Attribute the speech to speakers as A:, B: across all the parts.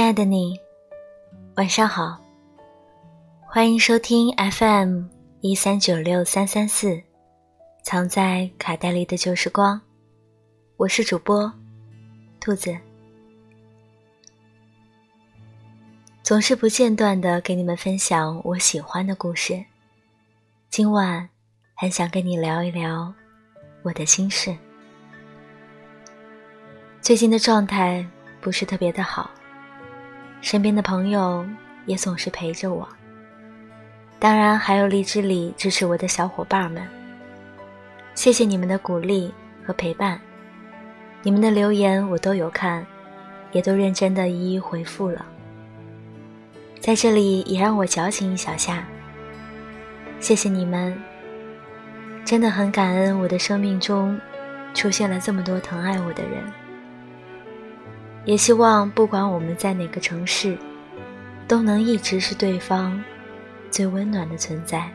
A: 亲爱的你，晚上好。欢迎收听 FM 一三九六三三四，藏在卡带里的旧时光。我是主播兔子，总是不间断的给你们分享我喜欢的故事。今晚很想跟你聊一聊我的心事。最近的状态不是特别的好，身边的朋友也总是陪着我，当然还有荔枝里支持我的小伙伴们。谢谢你们的鼓励和陪伴。你们的留言我都有看，也都认真的一一回复了。在这里也让我矫情一小下，谢谢你们，真的很感恩我的生命中出现了这么多疼爱我的人。也希望不管我们在哪个城市，都能一直是对方最温暖的存在。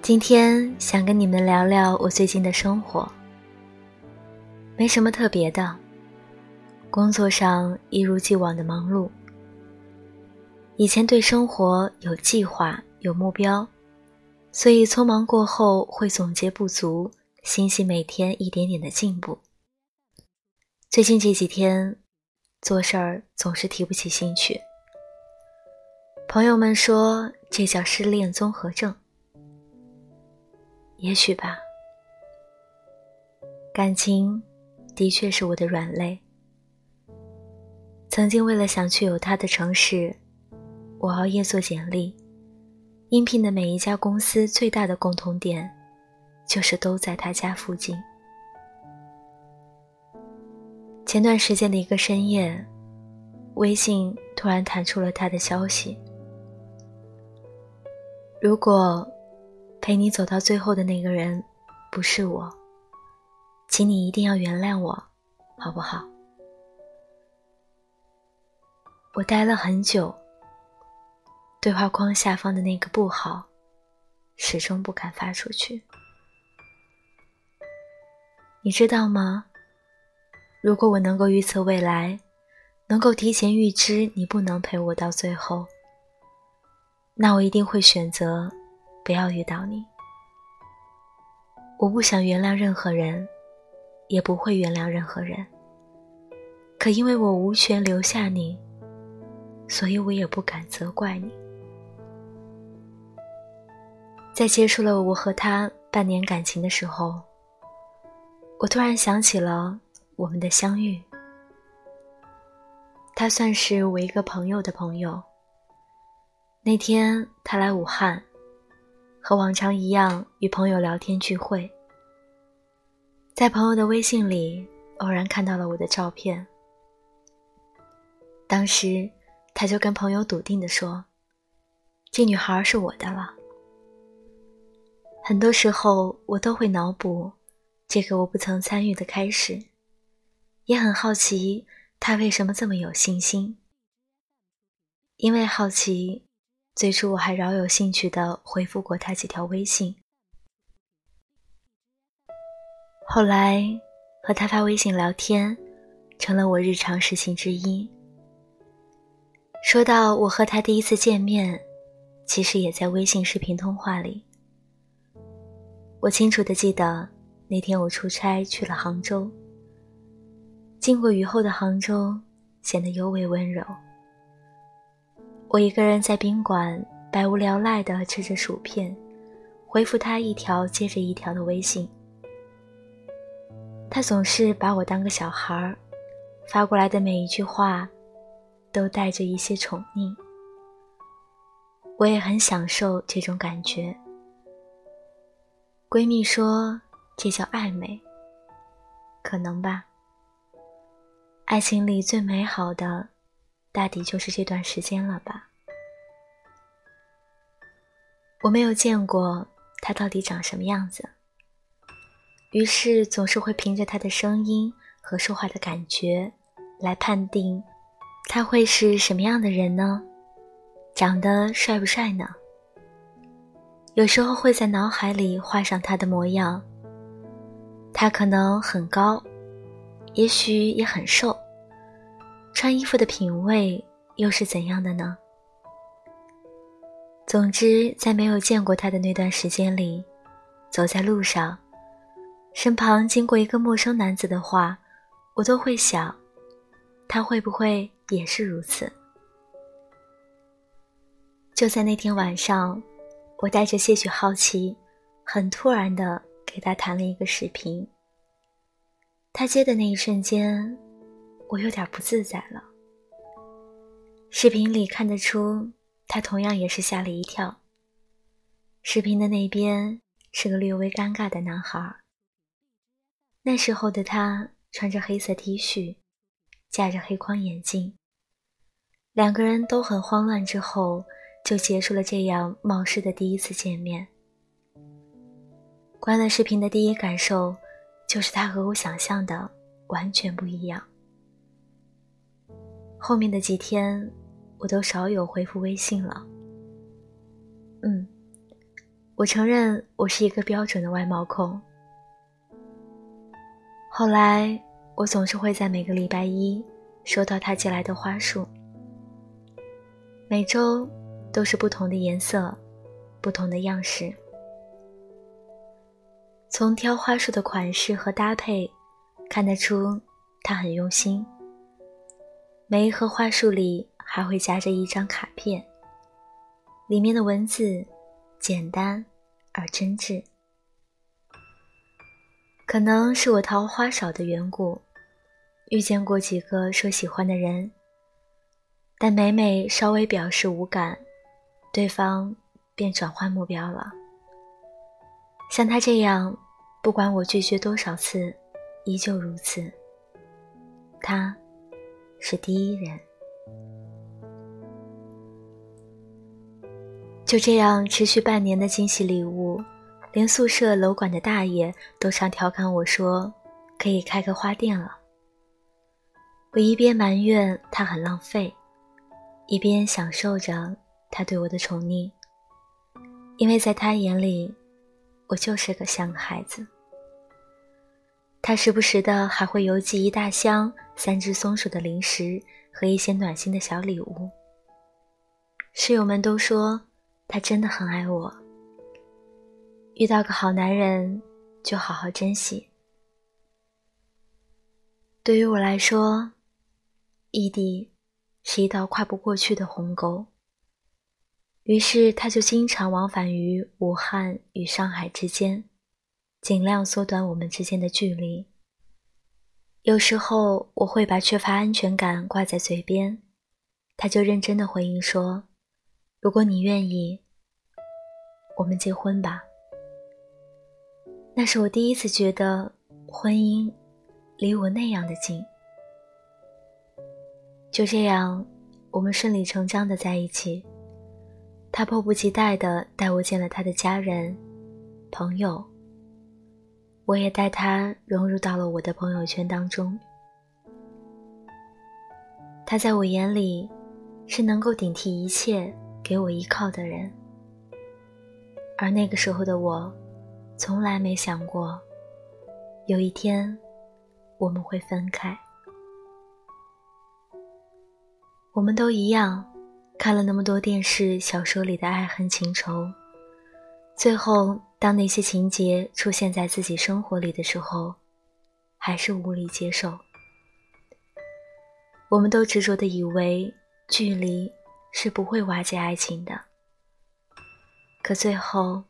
A: 今天想跟你们聊聊我最近的生活，没什么特别的，工作上一如既往的忙碌。以前对生活有计划、有目标，所以匆忙过后会总结不足，欣喜每天一点点的进步。最近这几天做事儿总是提不起兴趣，朋友们说这叫失恋综合症。也许吧，感情的确是我的软肋。曾经为了想去有他的城市，我熬夜做简历，应聘的每一家公司最大的共同点，就是都在他家附近。前段时间的一个深夜，微信突然弹出了他的消息。如果。陪你走到最后的那个人，不是我，请你一定要原谅我，好不好？我待了很久，对话框下方的那个不好，始终不敢发出去。你知道吗？如果我能够预测未来，能够提前预知你不能陪我到最后，那我一定会选择。不要遇到你，我不想原谅任何人，也不会原谅任何人。可因为我无权留下你，所以我也不敢责怪你。在结束了我和他半年感情的时候，我突然想起了我们的相遇。他算是我一个朋友的朋友。那天他来武汉。和往常一样，与朋友聊天聚会。在朋友的微信里，偶然看到了我的照片。当时，他就跟朋友笃定地说：“这女孩是我的了。”很多时候，我都会脑补这个我不曾参与的开始，也很好奇他为什么这么有信心。因为好奇。最初我还饶有兴趣的回复过他几条微信，后来和他发微信聊天，成了我日常事情之一。说到我和他第一次见面，其实也在微信视频通话里。我清楚的记得那天我出差去了杭州，经过雨后的杭州，显得尤为温柔。我一个人在宾馆，百无聊赖地吃着薯片，回复他一条接着一条的微信。他总是把我当个小孩儿，发过来的每一句话，都带着一些宠溺。我也很享受这种感觉。闺蜜说这叫暧昧，可能吧。爱情里最美好的。大抵就是这段时间了吧。我没有见过他到底长什么样子，于是总是会凭着他的声音和说话的感觉来判定他会是什么样的人呢？长得帅不帅呢？有时候会在脑海里画上他的模样，他可能很高，也许也很瘦，穿衣服的品味又是怎样的呢？总之，在没有见过他的那段时间里，走在路上，身旁经过一个陌生男子的话，我都会想，他会不会也是如此？就在那天晚上，我带着些许好奇，很突然的给他弹了一个视频。他接的那一瞬间，我有点不自在了。视频里看得出，他同样也是吓了一跳。视频的那边是个略微尴尬的男孩。那时候的他穿着黑色 T 恤，架着黑框眼镜。两个人都很慌乱，之后就结束了这样冒失的第一次见面。关了视频的第一感受。就是他和我想象的完全不一样。后面的几天，我都少有回复微信了。嗯，我承认我是一个标准的外貌控。后来，我总是会在每个礼拜一收到他寄来的花束，每周都是不同的颜色，不同的样式。从挑花束的款式和搭配，看得出他很用心。每一盒花束里还会夹着一张卡片，里面的文字简单而真挚。可能是我桃花少的缘故，遇见过几个说喜欢的人，但每每稍微表示无感，对方便转换目标了。像他这样，不管我拒绝多少次，依旧如此。他，是第一人。就这样持续半年的惊喜礼物，连宿舍楼管的大爷都常调侃我说：“可以开个花店了。”我一边埋怨他很浪费，一边享受着他对我的宠溺，因为在他眼里。我就是个像个孩子。他时不时的还会邮寄一大箱三只松鼠的零食和一些暖心的小礼物。室友们都说他真的很爱我。遇到个好男人，就好好珍惜。对于我来说，异地是一道跨不过去的鸿沟。于是，他就经常往返于武汉与上海之间，尽量缩短我们之间的距离。有时候，我会把缺乏安全感挂在嘴边，他就认真的回应说：“如果你愿意，我们结婚吧。”那是我第一次觉得婚姻离我那样的近。就这样，我们顺理成章的在一起。他迫不及待地带我见了他的家人、朋友，我也带他融入到了我的朋友圈当中。他在我眼里是能够顶替一切、给我依靠的人，而那个时候的我，从来没想过有一天我们会分开。我们都一样。看了那么多电视、小说里的爱恨情仇，最后当那些情节出现在自己生活里的时候，还是无力接受。我们都执着的以为距离是不会瓦解爱情的，可最后，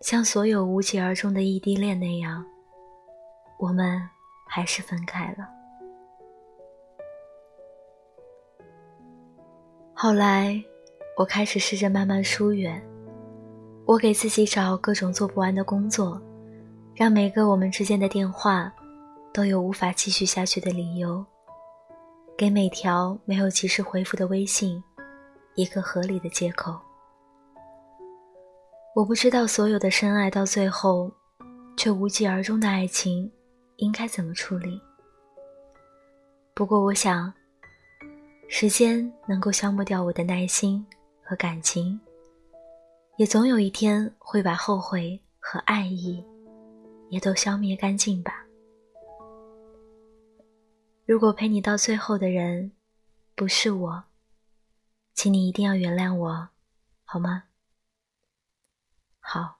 A: 像所有无疾而终的异地恋那样，我们还是分开了。后来，我开始试着慢慢疏远。我给自己找各种做不完的工作，让每个我们之间的电话都有无法继续下去的理由，给每条没有及时回复的微信一个合理的借口。我不知道所有的深爱到最后却无疾而终的爱情应该怎么处理。不过，我想。时间能够消磨掉我的耐心和感情，也总有一天会把后悔和爱意也都消灭干净吧。如果陪你到最后的人不是我，请你一定要原谅我，好吗？好。